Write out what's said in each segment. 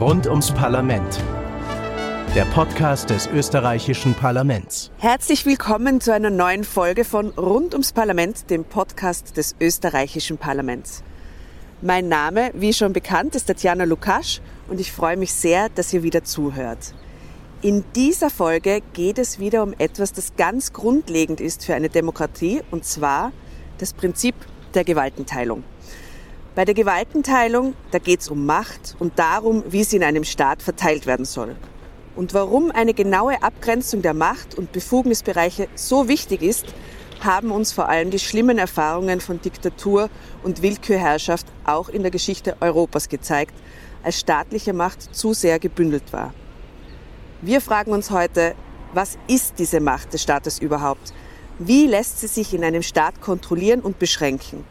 Rund ums Parlament. Der Podcast des österreichischen Parlaments. Herzlich willkommen zu einer neuen Folge von Rund ums Parlament, dem Podcast des österreichischen Parlaments. Mein Name, wie schon bekannt, ist Tatjana Lukasch und ich freue mich sehr, dass ihr wieder zuhört. In dieser Folge geht es wieder um etwas, das ganz grundlegend ist für eine Demokratie, und zwar das Prinzip der Gewaltenteilung. Bei der Gewaltenteilung, da geht es um Macht und darum, wie sie in einem Staat verteilt werden soll. Und warum eine genaue Abgrenzung der Macht- und Befugnisbereiche so wichtig ist, haben uns vor allem die schlimmen Erfahrungen von Diktatur und Willkürherrschaft auch in der Geschichte Europas gezeigt, als staatliche Macht zu sehr gebündelt war. Wir fragen uns heute, was ist diese Macht des Staates überhaupt? Wie lässt sie sich in einem Staat kontrollieren und beschränken?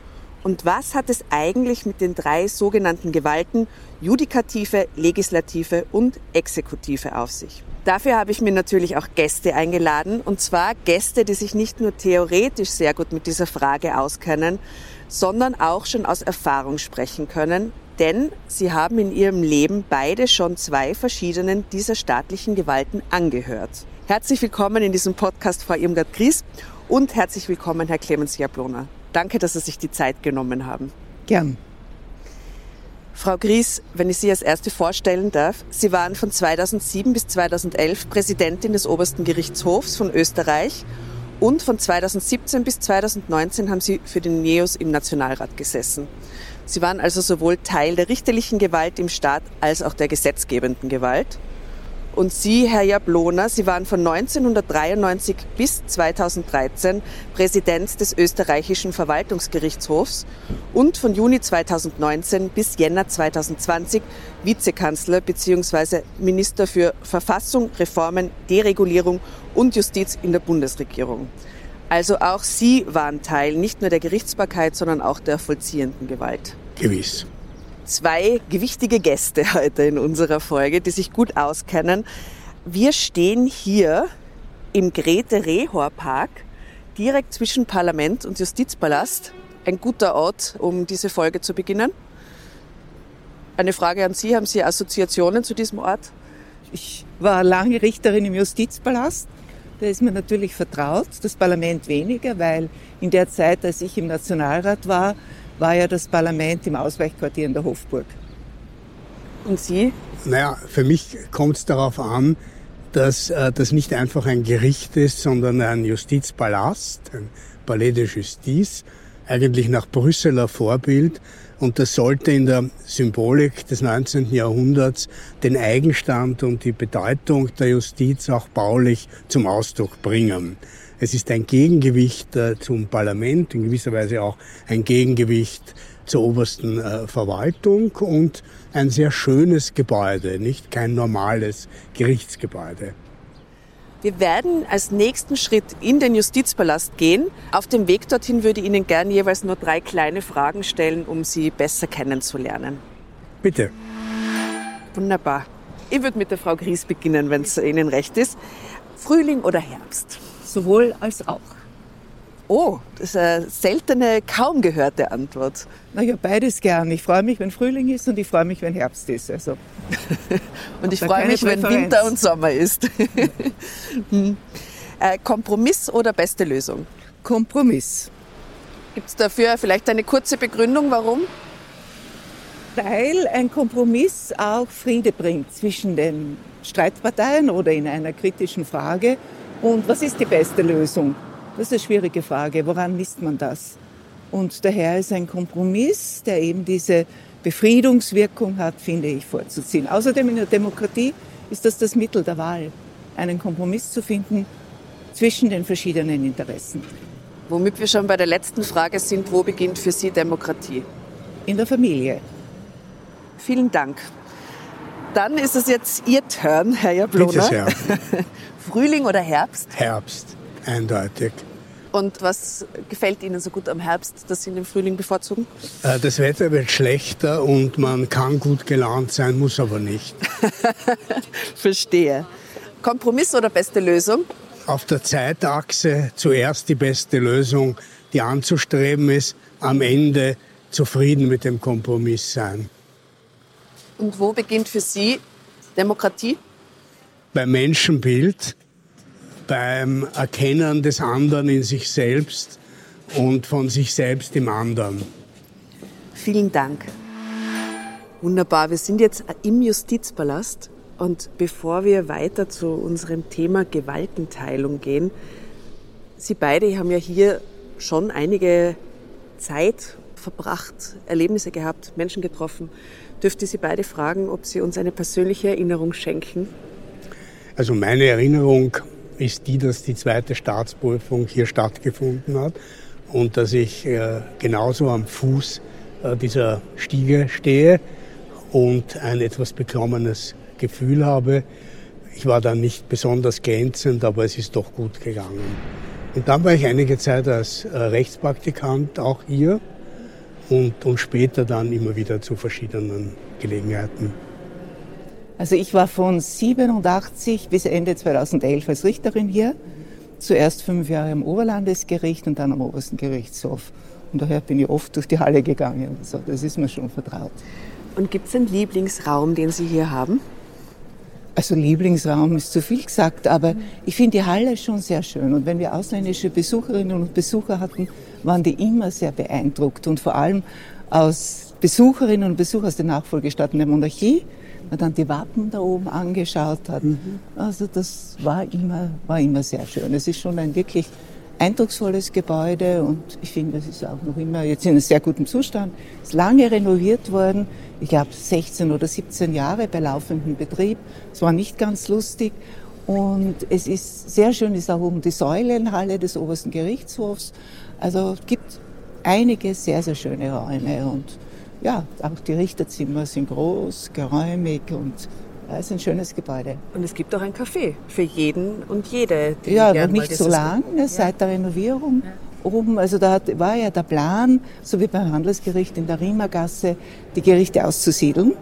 Und was hat es eigentlich mit den drei sogenannten Gewalten Judikative, Legislative und Exekutive auf sich? Dafür habe ich mir natürlich auch Gäste eingeladen, und zwar Gäste, die sich nicht nur theoretisch sehr gut mit dieser Frage auskennen, sondern auch schon aus Erfahrung sprechen können, denn sie haben in ihrem Leben beide schon zwei verschiedenen dieser staatlichen Gewalten angehört. Herzlich willkommen in diesem Podcast, Frau Irmgard Gries, und herzlich willkommen, Herr Clemens Jablona. Danke, dass Sie sich die Zeit genommen haben. Gern. Frau Gries, wenn ich Sie als Erste vorstellen darf, Sie waren von 2007 bis 2011 Präsidentin des Obersten Gerichtshofs von Österreich und von 2017 bis 2019 haben Sie für den NEOS im Nationalrat gesessen. Sie waren also sowohl Teil der richterlichen Gewalt im Staat als auch der gesetzgebenden Gewalt. Und Sie, Herr Jablona, Sie waren von 1993 bis 2013 Präsident des österreichischen Verwaltungsgerichtshofs und von Juni 2019 bis Jänner 2020 Vizekanzler bzw. Minister für Verfassung, Reformen, Deregulierung und Justiz in der Bundesregierung. Also auch Sie waren Teil nicht nur der Gerichtsbarkeit, sondern auch der vollziehenden Gewalt. Gewiss zwei gewichtige Gäste heute in unserer Folge, die sich gut auskennen. Wir stehen hier im Grete-Rehor-Park, direkt zwischen Parlament und Justizpalast. Ein guter Ort, um diese Folge zu beginnen. Eine Frage an Sie, haben Sie Assoziationen zu diesem Ort? Ich war lange Richterin im Justizpalast. Da ist mir natürlich vertraut, das Parlament weniger, weil in der Zeit, als ich im Nationalrat war, war ja das Parlament im Ausweichquartier in der Hofburg. Und Sie? Naja, für mich kommt es darauf an, dass äh, das nicht einfach ein Gericht ist, sondern ein Justizpalast, ein Palais de Justice, eigentlich nach Brüsseler Vorbild. Und das sollte in der Symbolik des 19. Jahrhunderts den Eigenstand und die Bedeutung der Justiz auch baulich zum Ausdruck bringen. Es ist ein Gegengewicht äh, zum Parlament, in gewisser Weise auch ein Gegengewicht zur obersten äh, Verwaltung und ein sehr schönes Gebäude, nicht kein normales Gerichtsgebäude. Wir werden als nächsten Schritt in den Justizpalast gehen. Auf dem Weg dorthin würde ich Ihnen gern jeweils nur drei kleine Fragen stellen, um Sie besser kennenzulernen. Bitte. Wunderbar. Ich würde mit der Frau Gries beginnen, wenn es Ihnen recht ist. Frühling oder Herbst? sowohl als auch. Oh, das ist eine seltene, kaum gehörte Antwort. Naja, beides gern. Ich freue mich, wenn Frühling ist und ich freue mich, wenn Herbst ist. Also. und ich freue mich, wenn Winter und Sommer ist. hm. äh, Kompromiss oder beste Lösung? Kompromiss. Gibt es dafür vielleicht eine kurze Begründung, warum? Weil ein Kompromiss auch Friede bringt zwischen den Streitparteien oder in einer kritischen Frage und was ist die beste Lösung? Das ist eine schwierige Frage. Woran misst man das? Und daher ist ein Kompromiss, der eben diese Befriedungswirkung hat, finde ich, vorzuziehen. Außerdem in der Demokratie ist das das Mittel der Wahl, einen Kompromiss zu finden zwischen den verschiedenen Interessen. Womit wir schon bei der letzten Frage sind, wo beginnt für Sie Demokratie? In der Familie. Vielen Dank. Dann ist es jetzt Ihr Turn, Herr Jablona. Bitte sehr. Frühling oder Herbst? Herbst, eindeutig. Und was gefällt Ihnen so gut am Herbst, dass Sie den Frühling bevorzugen? Äh, das Wetter wird schlechter und man kann gut gelaunt sein, muss aber nicht. Verstehe. Kompromiss oder beste Lösung? Auf der Zeitachse zuerst die beste Lösung, die anzustreben ist, am Ende zufrieden mit dem Kompromiss sein. Und wo beginnt für Sie Demokratie? Beim Menschenbild, beim Erkennen des anderen in sich selbst und von sich selbst im anderen. Vielen Dank. Wunderbar, wir sind jetzt im Justizpalast und bevor wir weiter zu unserem Thema Gewaltenteilung gehen, Sie beide haben ja hier schon einige Zeit verbracht, Erlebnisse gehabt, Menschen getroffen. Dürfte Sie beide fragen, ob Sie uns eine persönliche Erinnerung schenken? Also meine Erinnerung ist die, dass die zweite Staatsprüfung hier stattgefunden hat und dass ich äh, genauso am Fuß äh, dieser Stiege stehe und ein etwas beklommenes Gefühl habe. Ich war dann nicht besonders glänzend, aber es ist doch gut gegangen. Und dann war ich einige Zeit als äh, Rechtspraktikant auch hier und, und später dann immer wieder zu verschiedenen Gelegenheiten. Also ich war von 87 bis Ende 2011 als Richterin hier. Zuerst fünf Jahre im Oberlandesgericht und dann am Obersten Gerichtshof. Und daher bin ich oft durch die Halle gegangen. Also das ist mir schon vertraut. Und gibt es einen Lieblingsraum, den Sie hier haben? Also Lieblingsraum ist zu viel gesagt, aber ich finde die Halle schon sehr schön. Und wenn wir ausländische Besucherinnen und Besucher hatten, waren die immer sehr beeindruckt. Und vor allem aus Besucherinnen und Besuchern aus den Nachfolgestaaten der Monarchie, man dann die Wappen da oben angeschaut hat. Mhm. Also das war immer, war immer sehr schön. Es ist schon ein wirklich eindrucksvolles Gebäude und ich finde, es ist auch noch immer jetzt in einem sehr guten Zustand. Es ist lange renoviert worden. Ich glaube 16 oder 17 Jahre bei laufendem Betrieb. Es war nicht ganz lustig. Und es ist sehr schön, ist auch oben die Säulenhalle des obersten Gerichtshofs. Also es gibt einige sehr, sehr schöne Räume und ja, auch die Richterzimmer sind groß, geräumig und ja, ist ein schönes Gebäude. Und es gibt auch ein Café für jeden und jede. ja, noch nicht so lang, ne, seit der Renovierung. Ja. Oben, also da hat, war ja der Plan, so wie beim Handelsgericht in der Riemergasse, die Gerichte auszusiedeln.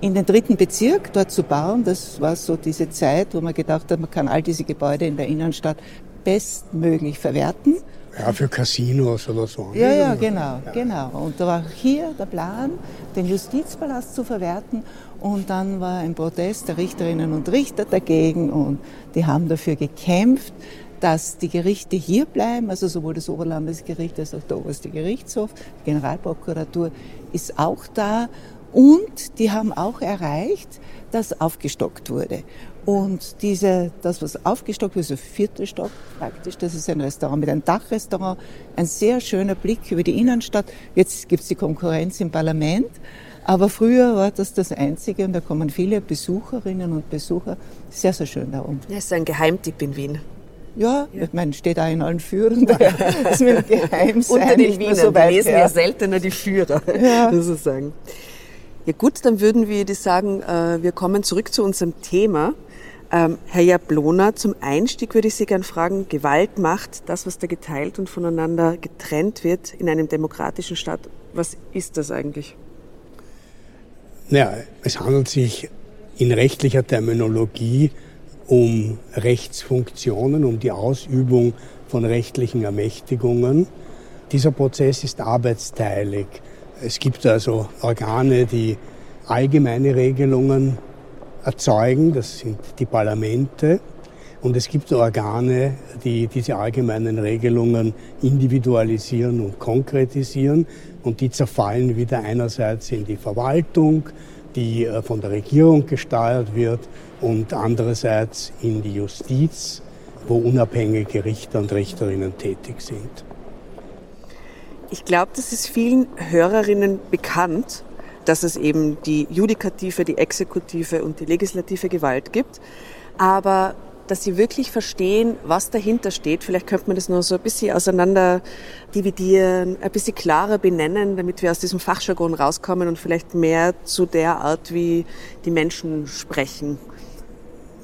In den dritten Bezirk dort zu bauen, das war so diese Zeit, wo man gedacht hat, man kann all diese Gebäude in der Innenstadt bestmöglich verwerten. Ja, für Casinos oder so. Ja, ja, genau, ja. genau. Und da war hier der Plan, den Justizpalast zu verwerten und dann war ein Protest der Richterinnen und Richter dagegen und die haben dafür gekämpft, dass die Gerichte hier bleiben, also sowohl das Oberlandesgericht als auch der oberste Gerichtshof, die Generalprokuratur ist auch da und die haben auch erreicht, dass aufgestockt wurde. Und diese, das, was aufgestockt wird, so vierte Stock praktisch, das ist ein Restaurant mit einem Dachrestaurant, ein sehr schöner Blick über die Innenstadt. Jetzt gibt es die Konkurrenz im Parlament, aber früher war das das Einzige und da kommen viele Besucherinnen und Besucher. Sehr, sehr schön da unten. Das ist ein Geheimtipp in Wien. Ja, ja, ich meine, steht auch in allen Führern. Das will geheim sein. Unter den Wienern, so weit lesen her. ja seltener die Führer, ja. sozusagen. Ja gut, dann würden wir dir sagen, äh, wir kommen zurück zu unserem Thema. Ähm, Herr Jablona, zum Einstieg würde ich Sie gerne fragen, Gewalt macht das, was da geteilt und voneinander getrennt wird in einem demokratischen Staat. Was ist das eigentlich? Ja, es handelt sich in rechtlicher Terminologie um Rechtsfunktionen, um die Ausübung von rechtlichen Ermächtigungen. Dieser Prozess ist arbeitsteilig. Es gibt also Organe, die allgemeine Regelungen erzeugen, das sind die Parlamente. Und es gibt Organe, die diese allgemeinen Regelungen individualisieren und konkretisieren und die zerfallen wieder einerseits in die Verwaltung, die äh, von der Regierung gesteuert wird, und andererseits in die Justiz, wo unabhängige Richter und Richterinnen tätig sind. Ich glaube, das ist vielen Hörerinnen bekannt, dass es eben die judikative, die exekutive und die legislative Gewalt gibt. Aber dass sie wirklich verstehen, was dahinter steht. Vielleicht könnte man das nur so ein bisschen auseinander dividieren, ein bisschen klarer benennen, damit wir aus diesem Fachjargon rauskommen und vielleicht mehr zu der Art, wie die Menschen sprechen.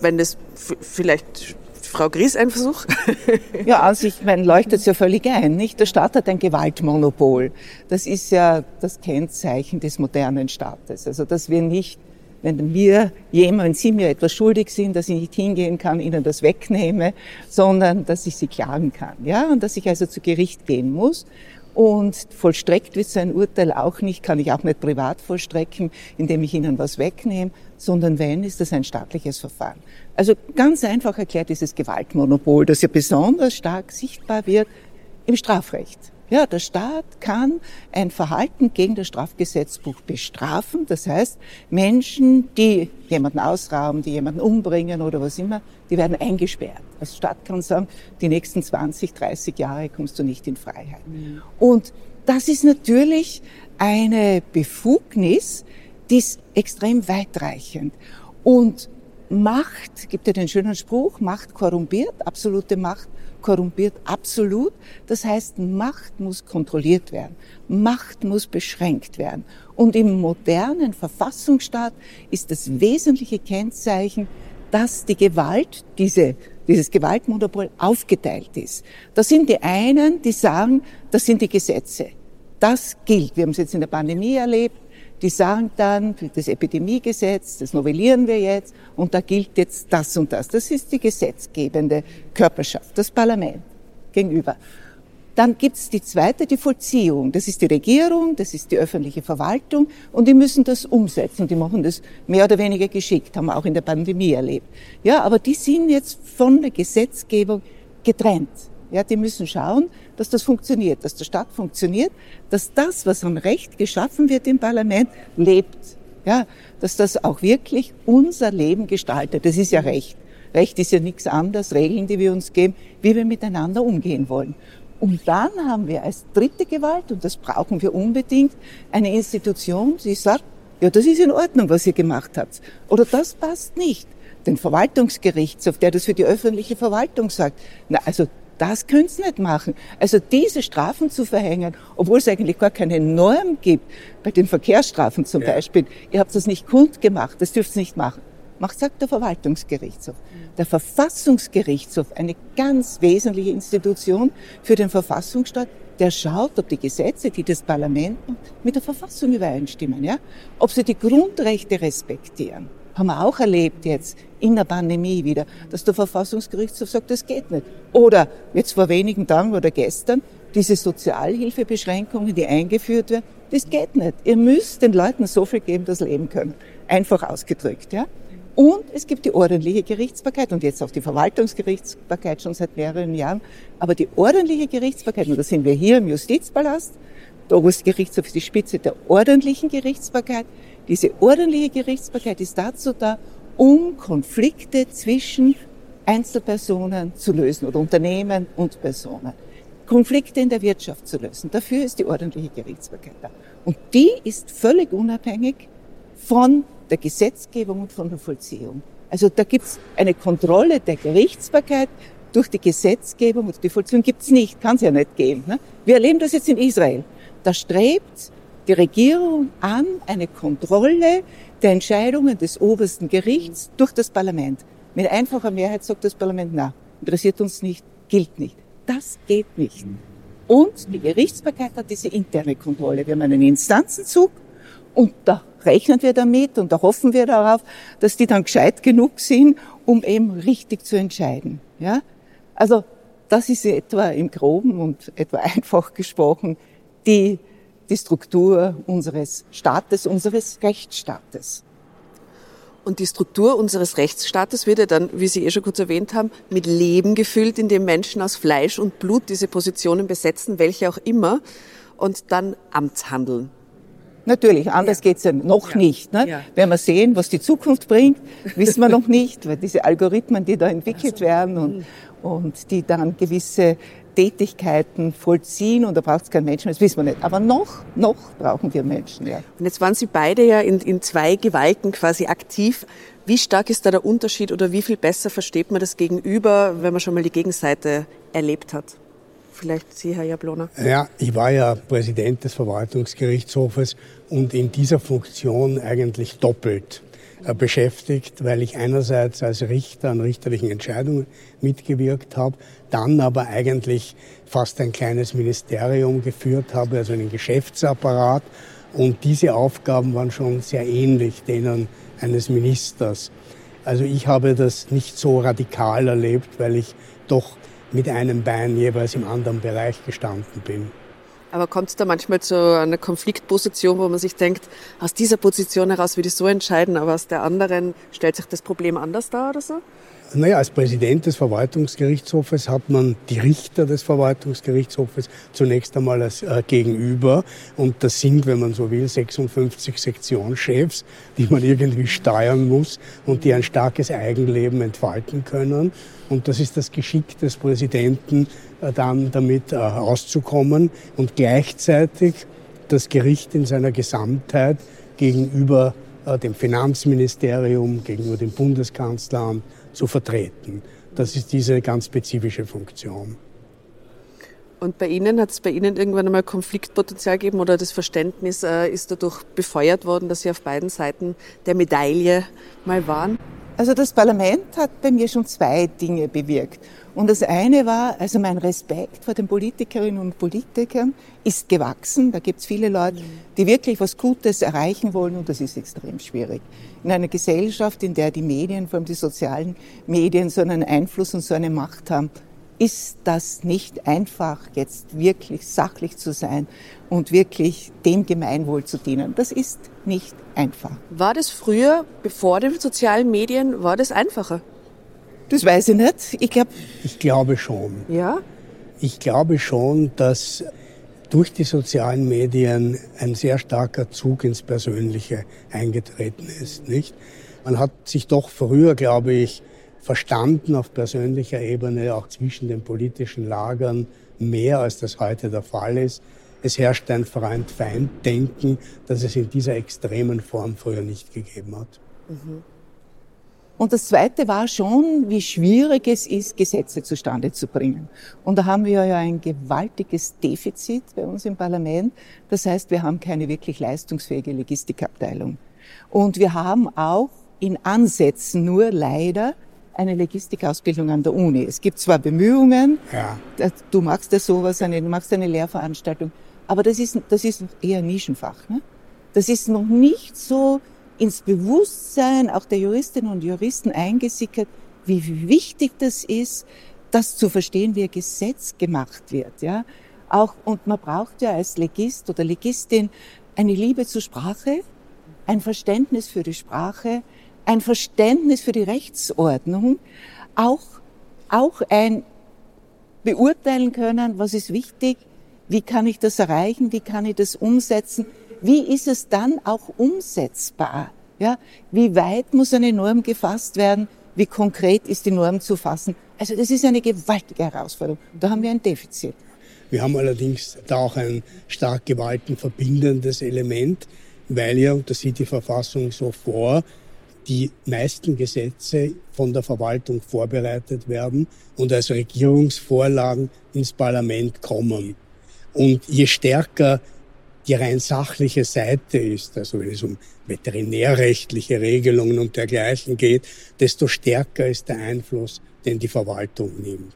Wenn das vielleicht Frau Gries ein Versuch? ja, also ich meine, leuchtet es ja völlig ein, nicht? Der Staat hat ein Gewaltmonopol. Das ist ja das Kennzeichen des modernen Staates. Also, dass wir nicht wenn mir jemand, wenn Sie mir etwas schuldig sind, dass ich nicht hingehen kann, Ihnen das wegnehme, sondern dass ich Sie klagen kann, ja, und dass ich also zu Gericht gehen muss. Und vollstreckt wird so ein Urteil auch nicht, kann ich auch nicht privat vollstrecken, indem ich ihnen was wegnehme, sondern wenn, ist das ein staatliches Verfahren. Also ganz einfach erklärt dieses Gewaltmonopol, das ja besonders stark sichtbar wird im Strafrecht. Ja, der Staat kann ein Verhalten gegen das Strafgesetzbuch bestrafen. Das heißt, Menschen, die jemanden ausrauben, die jemanden umbringen oder was immer, die werden eingesperrt. Als Staat kann sagen, die nächsten 20, 30 Jahre kommst du nicht in Freiheit. Mhm. Und das ist natürlich eine Befugnis, die ist extrem weitreichend. Und Macht, gibt ja den schönen Spruch, Macht korrumpiert, absolute Macht korrumpiert absolut. Das heißt, Macht muss kontrolliert werden. Macht muss beschränkt werden. Und im modernen Verfassungsstaat ist das wesentliche Kennzeichen, dass die Gewalt, diese, dieses Gewaltmonopol aufgeteilt ist. Das sind die einen, die sagen, das sind die Gesetze. Das gilt. Wir haben es jetzt in der Pandemie erlebt. Die sagen dann, das Epidemiegesetz, das novellieren wir jetzt und da gilt jetzt das und das. Das ist die gesetzgebende Körperschaft, das Parlament gegenüber. Dann gibt's die zweite, die Vollziehung. Das ist die Regierung, das ist die öffentliche Verwaltung und die müssen das umsetzen. Die machen das mehr oder weniger geschickt, haben wir auch in der Pandemie erlebt. Ja, aber die sind jetzt von der Gesetzgebung getrennt. Ja, die müssen schauen, dass das funktioniert, dass der Staat funktioniert, dass das, was am Recht geschaffen wird im Parlament, lebt. Ja, dass das auch wirklich unser Leben gestaltet. Das ist ja Recht. Recht ist ja nichts anderes, Regeln, die wir uns geben, wie wir miteinander umgehen wollen. Und dann haben wir als dritte Gewalt, und das brauchen wir unbedingt, eine Institution, die sagt, ja, das ist in Ordnung, was ihr gemacht habt. Oder das passt nicht. Den Verwaltungsgerichtshof, der das für die öffentliche Verwaltung sagt. Na, also das könnt ihr nicht machen. Also diese Strafen zu verhängen, obwohl es eigentlich gar keine Norm gibt, bei den Verkehrsstrafen zum ja. Beispiel, ihr habt das nicht kundgemacht, das dürft ihr nicht machen. Macht, sagt der Verwaltungsgerichtshof. Der Verfassungsgerichtshof, eine ganz wesentliche Institution für den Verfassungsstaat, der schaut, ob die Gesetze, die das Parlament mit der Verfassung übereinstimmen, ja? ob sie die Grundrechte respektieren haben wir auch erlebt jetzt in der Pandemie wieder, dass der Verfassungsgerichtshof sagt, das geht nicht. Oder jetzt vor wenigen Tagen oder gestern, diese Sozialhilfebeschränkungen, die eingeführt werden, das geht nicht. Ihr müsst den Leuten so viel geben, dass sie leben können. Einfach ausgedrückt, ja. Und es gibt die ordentliche Gerichtsbarkeit und jetzt auch die Verwaltungsgerichtsbarkeit schon seit mehreren Jahren. Aber die ordentliche Gerichtsbarkeit, und da sind wir hier im Justizpalast, der Oberste Gerichtshof ist die Spitze der ordentlichen Gerichtsbarkeit, diese ordentliche Gerichtsbarkeit ist dazu da, um Konflikte zwischen Einzelpersonen zu lösen oder Unternehmen und Personen. Konflikte in der Wirtschaft zu lösen. Dafür ist die ordentliche Gerichtsbarkeit da. Und die ist völlig unabhängig von der Gesetzgebung und von der Vollziehung. Also da gibt es eine Kontrolle der Gerichtsbarkeit durch die Gesetzgebung und die Vollziehung gibt es nicht, kann es ja nicht geben. Ne? Wir erleben das jetzt in Israel. Da strebt die Regierung an eine Kontrolle der Entscheidungen des obersten Gerichts durch das Parlament. Mit einfacher Mehrheit sagt das Parlament, na, interessiert uns nicht, gilt nicht. Das geht nicht. Und die Gerichtsbarkeit hat diese interne Kontrolle. Wir haben einen Instanzenzug und da rechnen wir damit und da hoffen wir darauf, dass die dann gescheit genug sind, um eben richtig zu entscheiden. Ja? Also das ist etwa im Groben und etwa einfach gesprochen die die Struktur unseres Staates, unseres Rechtsstaates. Und die Struktur unseres Rechtsstaates wird ja dann, wie Sie eh schon kurz erwähnt haben, mit Leben gefüllt, indem Menschen aus Fleisch und Blut diese Positionen besetzen, welche auch immer, und dann Amtshandeln. Natürlich, anders ja. geht's ja noch ja. nicht. Ne? Ja. Werden wir sehen, was die Zukunft bringt, wissen wir noch nicht, weil diese Algorithmen, die da entwickelt werden und, und die dann gewisse Tätigkeiten vollziehen und da braucht es keinen Menschen, das wissen wir nicht. Aber noch, noch brauchen wir Menschen, ja. Und jetzt waren Sie beide ja in, in zwei Gewalten quasi aktiv. Wie stark ist da der Unterschied oder wie viel besser versteht man das Gegenüber, wenn man schon mal die Gegenseite erlebt hat? Vielleicht Sie, Herr Jablona. Ja, ich war ja Präsident des Verwaltungsgerichtshofes und in dieser Funktion eigentlich doppelt beschäftigt, weil ich einerseits als Richter an richterlichen Entscheidungen mitgewirkt habe, dann aber eigentlich fast ein kleines Ministerium geführt habe, also einen Geschäftsapparat. Und diese Aufgaben waren schon sehr ähnlich denen eines Ministers. Also ich habe das nicht so radikal erlebt, weil ich doch mit einem Bein jeweils im anderen Bereich gestanden bin. Aber kommt es da manchmal zu einer Konfliktposition, wo man sich denkt, aus dieser Position heraus würde ich so entscheiden, aber aus der anderen stellt sich das Problem anders dar oder so? Naja, als Präsident des Verwaltungsgerichtshofes hat man die Richter des Verwaltungsgerichtshofes zunächst einmal als äh, Gegenüber. Und das sind, wenn man so will, 56 Sektionschefs, die man irgendwie steuern muss und die ein starkes Eigenleben entfalten können. Und das ist das Geschick des Präsidenten, äh, dann damit äh, auszukommen und gleichzeitig das Gericht in seiner Gesamtheit gegenüber äh, dem Finanzministerium, gegenüber dem Bundeskanzleramt zu vertreten. Das ist diese ganz spezifische Funktion. Und bei Ihnen hat es bei Ihnen irgendwann einmal Konfliktpotenzial gegeben oder das Verständnis äh, ist dadurch befeuert worden, dass Sie auf beiden Seiten der Medaille mal waren? Also das Parlament hat bei mir schon zwei Dinge bewirkt. Und das eine war, also mein Respekt vor den Politikerinnen und Politikern ist gewachsen. Da gibt es viele Leute, die wirklich was Gutes erreichen wollen und das ist extrem schwierig. In einer Gesellschaft, in der die Medien, vor allem die sozialen Medien, so einen Einfluss und so eine Macht haben, ist das nicht einfach, jetzt wirklich sachlich zu sein und wirklich dem Gemeinwohl zu dienen. Das ist nicht einfach. War das früher, bevor den sozialen Medien, war das einfacher? Das weiß ich nicht. Ich glaube. Ich glaube schon. Ja? Ich glaube schon, dass durch die sozialen Medien ein sehr starker Zug ins Persönliche eingetreten ist, nicht? Man hat sich doch früher, glaube ich, verstanden auf persönlicher Ebene, auch zwischen den politischen Lagern, mehr als das heute der Fall ist. Es herrscht ein Freund-Feind-Denken, das es in dieser extremen Form früher nicht gegeben hat. Mhm. Und das Zweite war schon, wie schwierig es ist, Gesetze zustande zu bringen. Und da haben wir ja ein gewaltiges Defizit bei uns im Parlament. Das heißt, wir haben keine wirklich leistungsfähige Logistikabteilung. Und wir haben auch in Ansätzen nur leider eine Logistikausbildung an der Uni. Es gibt zwar Bemühungen, ja. du machst ja sowas, du machst eine Lehrveranstaltung, aber das ist, das ist eher Nischenfach. Ne? Das ist noch nicht so ins Bewusstsein auch der Juristinnen und Juristen eingesickert, wie wichtig das ist, das zu verstehen, wie ein Gesetz gemacht wird, ja. Auch, und man braucht ja als Legist oder Legistin eine Liebe zur Sprache, ein Verständnis für die Sprache, ein Verständnis für die Rechtsordnung, auch, auch ein beurteilen können, was ist wichtig, wie kann ich das erreichen, wie kann ich das umsetzen, wie ist es dann auch umsetzbar? Ja, wie weit muss eine Norm gefasst werden? Wie konkret ist die Norm zu fassen? Also das ist eine gewaltige Herausforderung. Da haben wir ein Defizit. Wir haben allerdings da auch ein stark gewaltenverbindendes Element, weil ja, das sieht die Verfassung so vor, die meisten Gesetze von der Verwaltung vorbereitet werden und als Regierungsvorlagen ins Parlament kommen. Und je stärker die rein sachliche Seite ist, also wenn es um veterinärrechtliche Regelungen und dergleichen geht, desto stärker ist der Einfluss, den die Verwaltung nimmt.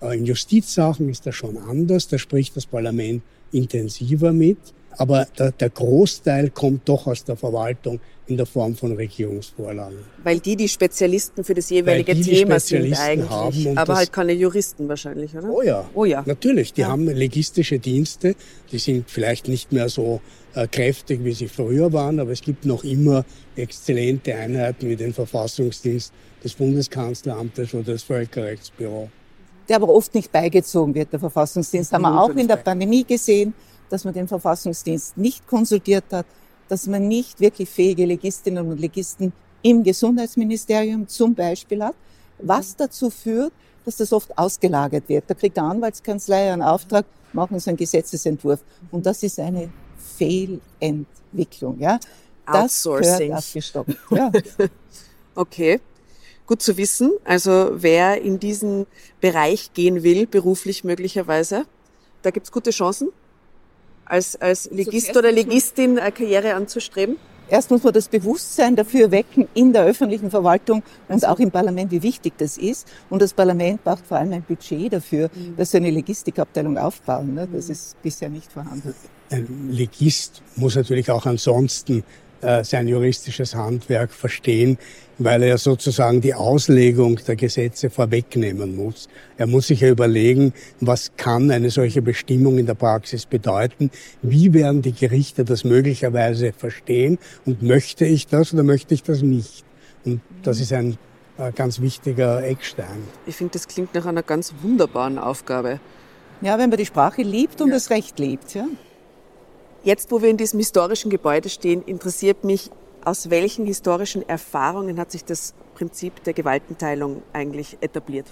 Mhm. In Justizsachen ist das schon anders, da spricht das Parlament intensiver mit, aber der, der Großteil kommt doch aus der Verwaltung in der Form von Regierungsvorlagen. Weil die die Spezialisten für das jeweilige die Thema die sind eigentlich, aber halt keine Juristen wahrscheinlich, oder? Oh ja, oh ja. natürlich. Die ja. haben legistische Dienste, die sind vielleicht nicht mehr so äh, kräftig, wie sie früher waren, aber es gibt noch immer exzellente Einheiten wie den Verfassungsdienst des Bundeskanzleramtes oder das Völkerrechtsbüro. Der aber oft nicht beigezogen wird, der Verfassungsdienst. Haben wir auch in der Pandemie gesehen, dass man den Verfassungsdienst nicht konsultiert hat dass man nicht wirklich fähige Legistinnen und Legisten im Gesundheitsministerium zum Beispiel hat, was dazu führt, dass das oft ausgelagert wird. Da kriegt der Anwaltskanzlei einen Auftrag, machen Sie einen Gesetzesentwurf. Und das ist eine Fehlentwicklung. Ja? Das gehört abgestoppt. Ja. okay. Gut zu wissen. Also wer in diesen Bereich gehen will, beruflich möglicherweise, da gibt's gute Chancen als, als Legist oder Legistin eine Karriere anzustreben? Erst muss man das Bewusstsein dafür wecken in der öffentlichen Verwaltung und also. auch im Parlament, wie wichtig das ist. Und das Parlament braucht vor allem ein Budget dafür, mhm. dass sie eine Logistikabteilung aufbauen. Ne? Das ist bisher nicht vorhanden. Ein Legist muss natürlich auch ansonsten äh, sein juristisches Handwerk verstehen, weil er sozusagen die Auslegung der Gesetze vorwegnehmen muss. Er muss sich ja überlegen, was kann eine solche Bestimmung in der Praxis bedeuten? Wie werden die Gerichte das möglicherweise verstehen? Und möchte ich das oder möchte ich das nicht? Und das ist ein äh, ganz wichtiger Eckstein. Ich finde, das klingt nach einer ganz wunderbaren Aufgabe. Ja, wenn man die Sprache liebt und ja. das Recht liebt, ja. Jetzt, wo wir in diesem historischen Gebäude stehen, interessiert mich, aus welchen historischen Erfahrungen hat sich das Prinzip der Gewaltenteilung eigentlich etabliert?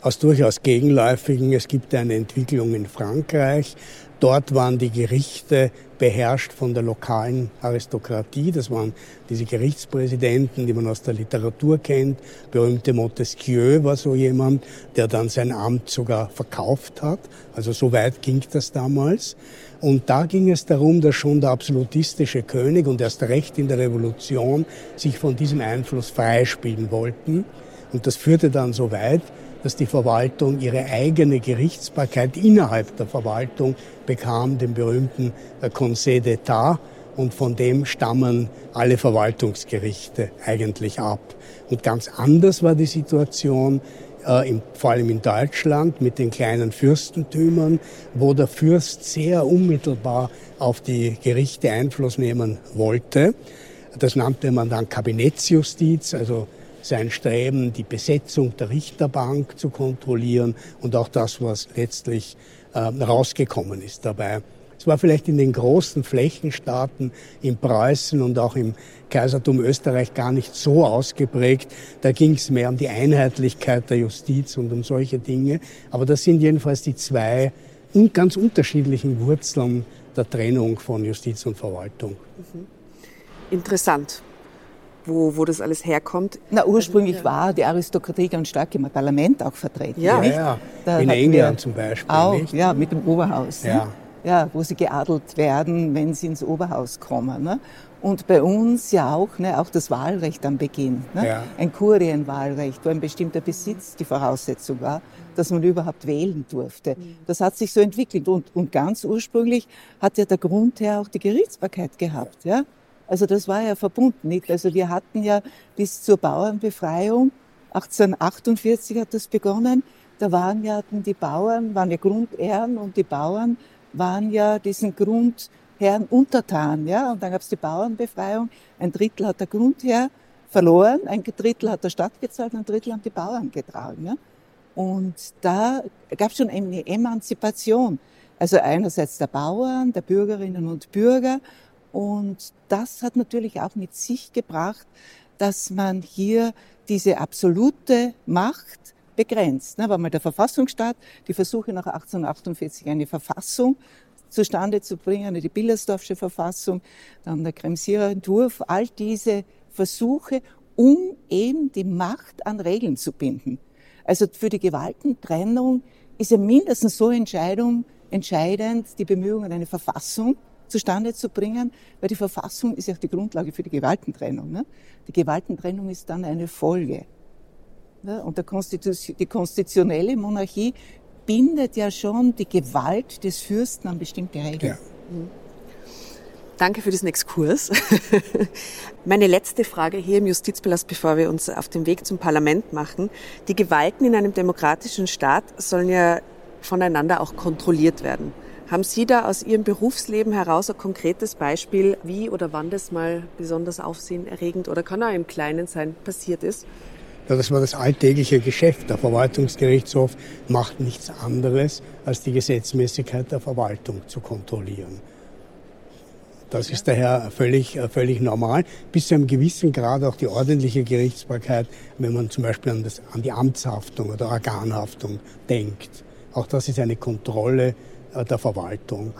Aus durchaus gegenläufigen. Es gibt eine Entwicklung in Frankreich. Dort waren die Gerichte beherrscht von der lokalen Aristokratie. Das waren diese Gerichtspräsidenten, die man aus der Literatur kennt. Berühmte Montesquieu war so jemand, der dann sein Amt sogar verkauft hat. Also so weit ging das damals. Und da ging es darum, dass schon der absolutistische König und erst recht in der Revolution sich von diesem Einfluss freispielen wollten. Und das führte dann so weit, dass die Verwaltung ihre eigene Gerichtsbarkeit innerhalb der Verwaltung bekam, den berühmten äh, Conseil d'État. Und von dem stammen alle Verwaltungsgerichte eigentlich ab. Und ganz anders war die Situation äh, im, vor allem in Deutschland mit den kleinen Fürstentümern, wo der Fürst sehr unmittelbar auf die Gerichte Einfluss nehmen wollte. Das nannte man dann Kabinettsjustiz, also sein Streben, die Besetzung der Richterbank zu kontrollieren und auch das, was letztlich äh, rausgekommen ist dabei. Es war vielleicht in den großen Flächenstaaten in Preußen und auch im Kaisertum Österreich gar nicht so ausgeprägt. Da ging es mehr um die Einheitlichkeit der Justiz und um solche Dinge. Aber das sind jedenfalls die zwei ganz unterschiedlichen Wurzeln der Trennung von Justiz und Verwaltung. Mhm. Interessant wo, wo das alles herkommt. Na, ursprünglich war die Aristokratie ganz stark im Parlament auch vertreten. Ja, ja, ja. in England zum Beispiel. Auch, nicht? ja, mit dem Oberhaus. Ja. Ne? Ja, wo sie geadelt werden, wenn sie ins Oberhaus kommen. Ne? Und bei uns ja auch, ne, auch das Wahlrecht am Beginn. Ne? Ja. Ein Kurienwahlrecht, wo ein bestimmter Besitz die Voraussetzung war, dass man überhaupt wählen durfte. Das hat sich so entwickelt. Und, und ganz ursprünglich hat ja der Grundherr auch die Gerichtsbarkeit gehabt. Ja? Also das war ja verbunden. Nicht? Also wir hatten ja bis zur Bauernbefreiung, 1848 hat das begonnen, da waren ja die Bauern, waren ja Grundehren und die Bauern waren ja diesen Grundherren untertan. Ja? Und dann gab es die Bauernbefreiung. Ein Drittel hat der Grundherr verloren, ein Drittel hat der Stadt gezahlt, ein Drittel haben die Bauern getragen. Ja? Und da gab es schon eine Emanzipation. Also einerseits der Bauern, der Bürgerinnen und Bürger. Und das hat natürlich auch mit sich gebracht, dass man hier diese absolute Macht begrenzt. Ne, war mal der Verfassungsstaat, die Versuche nach 1848 eine Verfassung zustande zu bringen, die Billersdorfsche Verfassung, dann der Kremsierer Entwurf, all diese Versuche, um eben die Macht an Regeln zu binden. Also für die Gewaltentrennung ist ja mindestens so Entscheidung, entscheidend die Bemühungen, eine Verfassung zustande zu bringen, weil die Verfassung ist ja auch die Grundlage für die Gewaltentrennung. Ne? Die Gewaltentrennung ist dann eine Folge. Ne? Und Konstitution, die konstitutionelle Monarchie bindet ja schon die Gewalt des Fürsten an bestimmte Regeln. Ja. Mhm. Danke für diesen Exkurs. Meine letzte Frage hier im Justizpalast, bevor wir uns auf den Weg zum Parlament machen. Die Gewalten in einem demokratischen Staat sollen ja voneinander auch kontrolliert werden. Haben Sie da aus Ihrem Berufsleben heraus ein konkretes Beispiel, wie oder wann das mal besonders aufsehenerregend oder kann auch im Kleinen sein, passiert ist? Das war das alltägliche Geschäft. Der Verwaltungsgerichtshof macht nichts anderes, als die Gesetzmäßigkeit der Verwaltung zu kontrollieren. Das ist daher völlig, völlig normal. Bis zu einem gewissen Grad auch die ordentliche Gerichtsbarkeit, wenn man zum Beispiel an, das, an die Amtshaftung oder Organhaftung denkt. Auch das ist eine Kontrolle äh, der Verwaltung.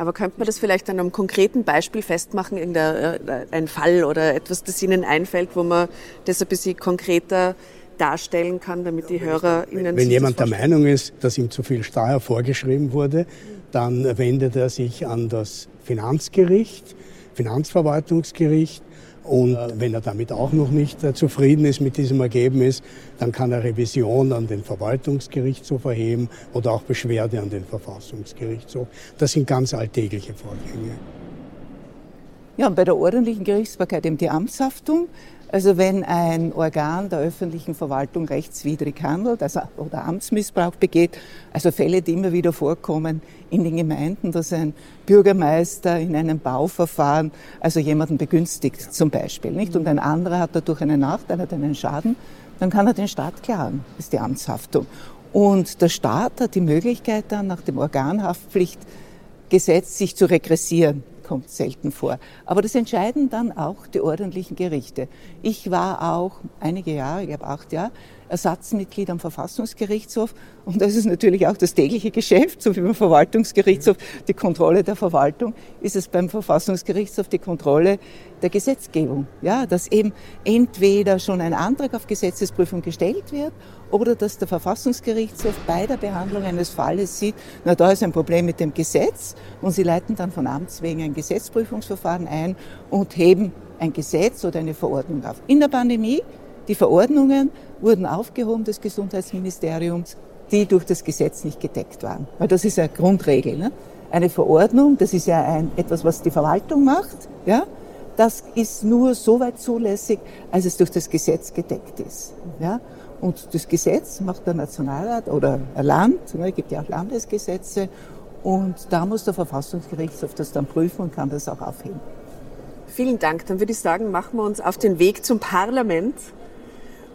Aber könnte man das vielleicht an einem konkreten Beispiel festmachen, irgendein äh, Fall oder etwas, das Ihnen einfällt, wo man das ein bisschen konkreter darstellen kann, damit die Hörer Ihnen Wenn jemand der Meinung ist, dass ihm zu viel Steuer vorgeschrieben wurde, dann wendet er sich an das Finanzgericht, Finanzverwaltungsgericht und wenn er damit auch noch nicht äh, zufrieden ist mit diesem Ergebnis, dann kann er Revision an den Verwaltungsgerichtshof erheben oder auch Beschwerde an den Verfassungsgerichtshof. Das sind ganz alltägliche Vorgänge. Ja, und bei der ordentlichen Gerichtsbarkeit eben die Amtshaftung. Also wenn ein Organ der öffentlichen Verwaltung rechtswidrig handelt also, oder Amtsmissbrauch begeht, also Fälle, die immer wieder vorkommen in den Gemeinden, dass ein Bürgermeister in einem Bauverfahren also jemanden begünstigt zum Beispiel, nicht? Und ein anderer hat dadurch einen Nachteil, hat einen Schaden, dann kann er den Staat klagen, das ist die Amtshaftung. Und der Staat hat die Möglichkeit dann nach dem Organhaftpflichtgesetz sich zu regressieren kommt selten vor. Aber das entscheiden dann auch die ordentlichen Gerichte. Ich war auch einige Jahre, ich glaube acht Jahre, Ersatzmitglied am Verfassungsgerichtshof. Und das ist natürlich auch das tägliche Geschäft, so wie beim Verwaltungsgerichtshof die Kontrolle der Verwaltung, ist es beim Verfassungsgerichtshof die Kontrolle der Gesetzgebung. Ja, dass eben entweder schon ein Antrag auf Gesetzesprüfung gestellt wird oder dass der Verfassungsgerichtshof bei der Behandlung eines Falles sieht, na, da ist ein Problem mit dem Gesetz und sie leiten dann von Amts wegen ein Gesetzprüfungsverfahren ein und heben ein Gesetz oder eine Verordnung auf. In der Pandemie die Verordnungen wurden aufgehoben des Gesundheitsministeriums, die durch das Gesetz nicht gedeckt waren. Weil das ist ja Grundregel. Ne? Eine Verordnung, das ist ja ein, etwas, was die Verwaltung macht. Ja? Das ist nur so weit zulässig, als es durch das Gesetz gedeckt ist. Ja? Und das Gesetz macht der Nationalrat oder ein Land, ne, es gibt ja auch Landesgesetze, und da muss der Verfassungsgerichtshof das dann prüfen und kann das auch aufheben. Vielen Dank. Dann würde ich sagen, machen wir uns auf den Weg zum Parlament.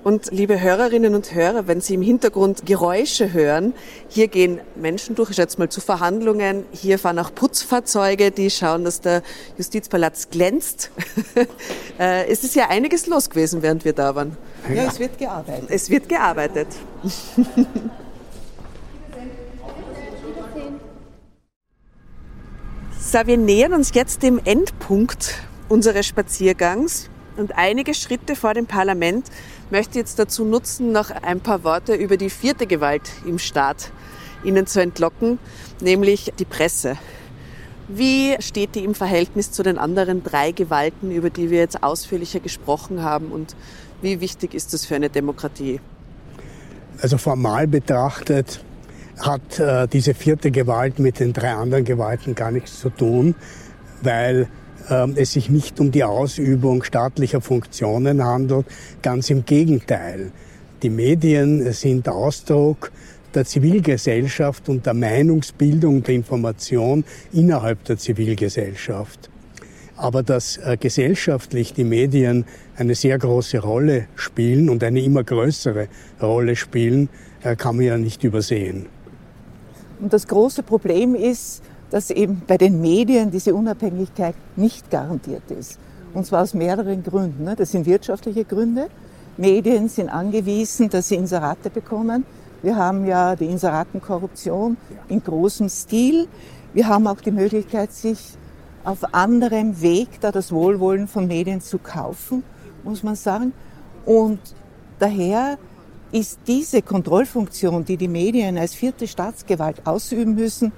Und liebe Hörerinnen und Hörer, wenn Sie im Hintergrund Geräusche hören, hier gehen Menschen durch, ich schätze mal zu Verhandlungen, hier fahren auch Putzfahrzeuge, die schauen, dass der Justizpalast glänzt. Äh, es ist ja einiges los gewesen, während wir da waren. Ja, es wird gearbeitet. Es wird gearbeitet. so, wir nähern uns jetzt dem Endpunkt unseres Spaziergangs und einige Schritte vor dem Parlament möchte jetzt dazu nutzen, noch ein paar Worte über die vierte Gewalt im Staat Ihnen zu entlocken, nämlich die Presse. Wie steht die im Verhältnis zu den anderen drei Gewalten, über die wir jetzt ausführlicher gesprochen haben und wie wichtig ist das für eine Demokratie? Also formal betrachtet hat äh, diese vierte Gewalt mit den drei anderen Gewalten gar nichts zu tun, weil es sich nicht um die Ausübung staatlicher Funktionen handelt. Ganz im Gegenteil. Die Medien sind Ausdruck der Zivilgesellschaft und der Meinungsbildung, der Information innerhalb der Zivilgesellschaft. Aber dass äh, gesellschaftlich die Medien eine sehr große Rolle spielen und eine immer größere Rolle spielen, äh, kann man ja nicht übersehen. Und das große Problem ist, dass eben bei den Medien diese Unabhängigkeit nicht garantiert ist. Und zwar aus mehreren Gründen. Ne? Das sind wirtschaftliche Gründe. Medien sind angewiesen, dass sie Inserate bekommen. Wir haben ja die Inseratenkorruption in großem Stil. Wir haben auch die Möglichkeit, sich auf anderem Weg da das Wohlwollen von Medien zu kaufen, muss man sagen. Und daher ist diese Kontrollfunktion, die die Medien als vierte Staatsgewalt ausüben müssen,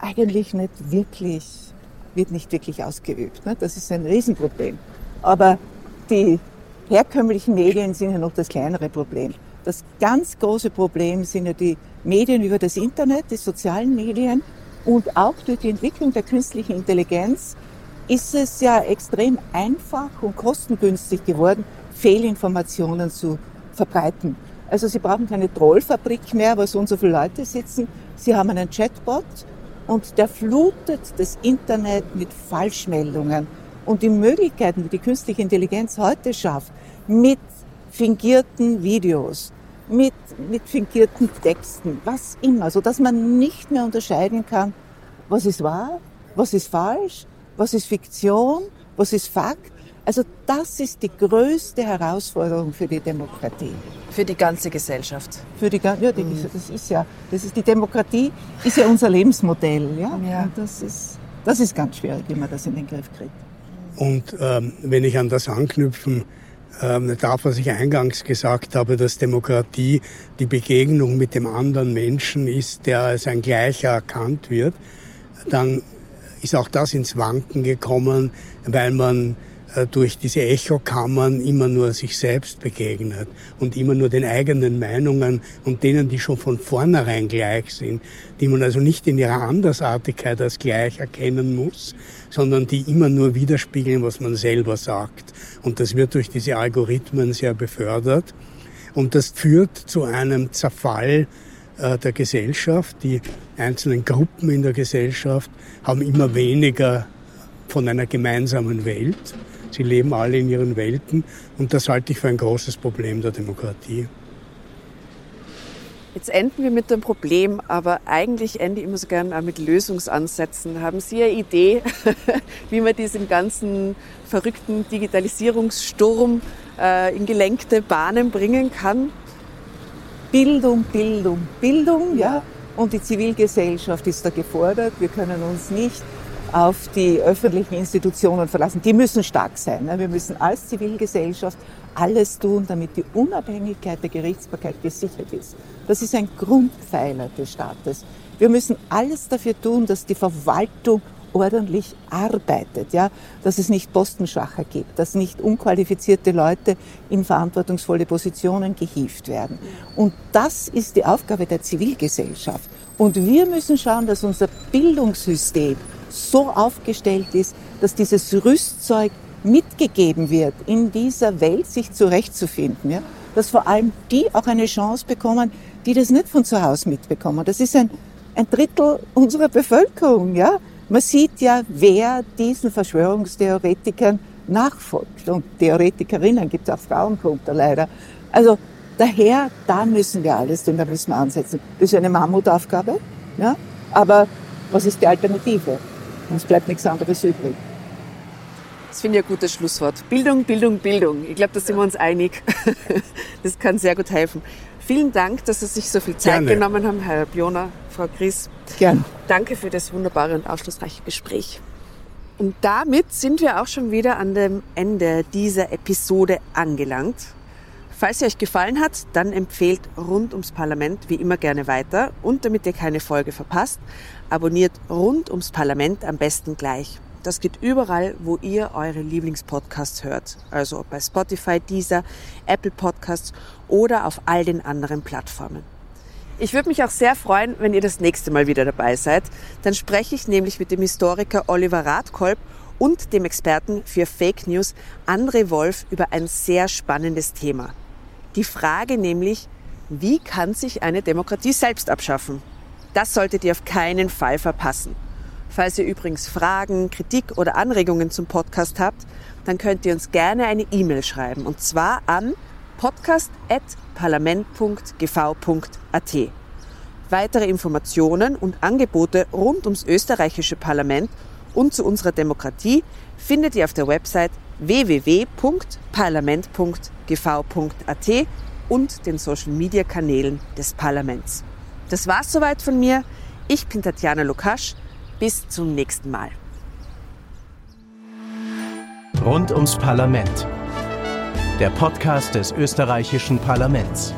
eigentlich nicht wirklich, wird nicht wirklich ausgeübt. Ne? Das ist ein Riesenproblem. Aber die herkömmlichen Medien sind ja noch das kleinere Problem. Das ganz große Problem sind ja die Medien über das Internet, die sozialen Medien und auch durch die Entwicklung der künstlichen Intelligenz ist es ja extrem einfach und kostengünstig geworden, Fehlinformationen zu verbreiten. Also Sie brauchen keine Trollfabrik mehr, wo so und so viele Leute sitzen. Sie haben einen Chatbot, und der flutet das Internet mit Falschmeldungen. Und die Möglichkeiten, die die künstliche Intelligenz heute schafft, mit fingierten Videos, mit, mit fingierten Texten, was immer, so dass man nicht mehr unterscheiden kann, was ist wahr, was ist falsch, was ist Fiktion, was ist Fakt, also das ist die größte Herausforderung für die Demokratie. Für die ganze Gesellschaft. Für die, ja, die, mhm. das ist ja, das ist die Demokratie ist ja unser Lebensmodell, ja. ja. Und das ist, das ist ganz schwierig, wie man das in den Griff kriegt. Und ähm, wenn ich an das anknüpfen ähm, darf, was ich eingangs gesagt habe, dass Demokratie die Begegnung mit dem anderen Menschen ist, der als ein Gleicher erkannt wird, dann ist auch das ins Wanken gekommen, weil man durch diese Echokammern immer nur sich selbst begegnet und immer nur den eigenen Meinungen und denen, die schon von vornherein gleich sind, die man also nicht in ihrer Andersartigkeit als gleich erkennen muss, sondern die immer nur widerspiegeln, was man selber sagt. Und das wird durch diese Algorithmen sehr befördert. Und das führt zu einem Zerfall äh, der Gesellschaft. Die einzelnen Gruppen in der Gesellschaft haben immer weniger von einer gemeinsamen Welt. Sie leben alle in ihren Welten und das halte ich für ein großes Problem der Demokratie. Jetzt enden wir mit dem Problem, aber eigentlich ende ich immer so gerne auch mit Lösungsansätzen. Haben Sie eine Idee, wie man diesen ganzen verrückten Digitalisierungssturm äh, in gelenkte Bahnen bringen kann? Bildung, Bildung, Bildung, ja. Und die Zivilgesellschaft ist da gefordert. Wir können uns nicht auf die öffentlichen Institutionen verlassen. Die müssen stark sein. Ne? Wir müssen als Zivilgesellschaft alles tun, damit die Unabhängigkeit der Gerichtsbarkeit gesichert ist. Das ist ein Grundpfeiler des Staates. Wir müssen alles dafür tun, dass die Verwaltung ordentlich arbeitet, ja, dass es nicht Postenschacher gibt, dass nicht unqualifizierte Leute in verantwortungsvolle Positionen gehievt werden. Und das ist die Aufgabe der Zivilgesellschaft. Und wir müssen schauen, dass unser Bildungssystem so aufgestellt ist, dass dieses Rüstzeug mitgegeben wird, in dieser Welt sich zurechtzufinden. Ja? Dass vor allem die auch eine Chance bekommen, die das nicht von zu Hause mitbekommen. Das ist ein, ein Drittel unserer Bevölkerung. Ja? Man sieht ja, wer diesen Verschwörungstheoretikern nachfolgt. Und Theoretikerinnen gibt es auch Frauengrupper leider. Also daher, da müssen wir alles tun, da müssen wir ansetzen. Das ist eine Mammutaufgabe. Ja? Aber was ist die Alternative? Es bleibt nichts anderes übrig. Das finde ich ein gutes Schlusswort. Bildung, Bildung, Bildung. Ich glaube, da sind wir uns einig. Das kann sehr gut helfen. Vielen Dank, dass Sie sich so viel Zeit Gerne. genommen haben, Herr Biona, Frau Gries. Gern. Danke für das wunderbare und aufschlussreiche Gespräch. Und damit sind wir auch schon wieder an dem Ende dieser Episode angelangt. Falls sie euch gefallen hat, dann empfehlt rund ums Parlament wie immer gerne weiter und damit ihr keine Folge verpasst, abonniert rund ums Parlament am besten gleich. Das geht überall, wo ihr eure Lieblingspodcasts hört. Also bei Spotify, Deezer, Apple Podcasts oder auf all den anderen Plattformen. Ich würde mich auch sehr freuen, wenn ihr das nächste Mal wieder dabei seid. Dann spreche ich nämlich mit dem Historiker Oliver Radkolb und dem Experten für Fake News André Wolf über ein sehr spannendes Thema. Die Frage nämlich, wie kann sich eine Demokratie selbst abschaffen? Das solltet ihr auf keinen Fall verpassen. Falls ihr übrigens Fragen, Kritik oder Anregungen zum Podcast habt, dann könnt ihr uns gerne eine E-Mail schreiben und zwar an podcast.parlament.gv.at. Weitere Informationen und Angebote rund ums österreichische Parlament und zu unserer Demokratie findet ihr auf der Website www.parlament.gv.at und den Social Media Kanälen des Parlaments. Das war's soweit von mir. Ich bin Tatjana Lukasch. Bis zum nächsten Mal. Rund ums Parlament. Der Podcast des österreichischen Parlaments.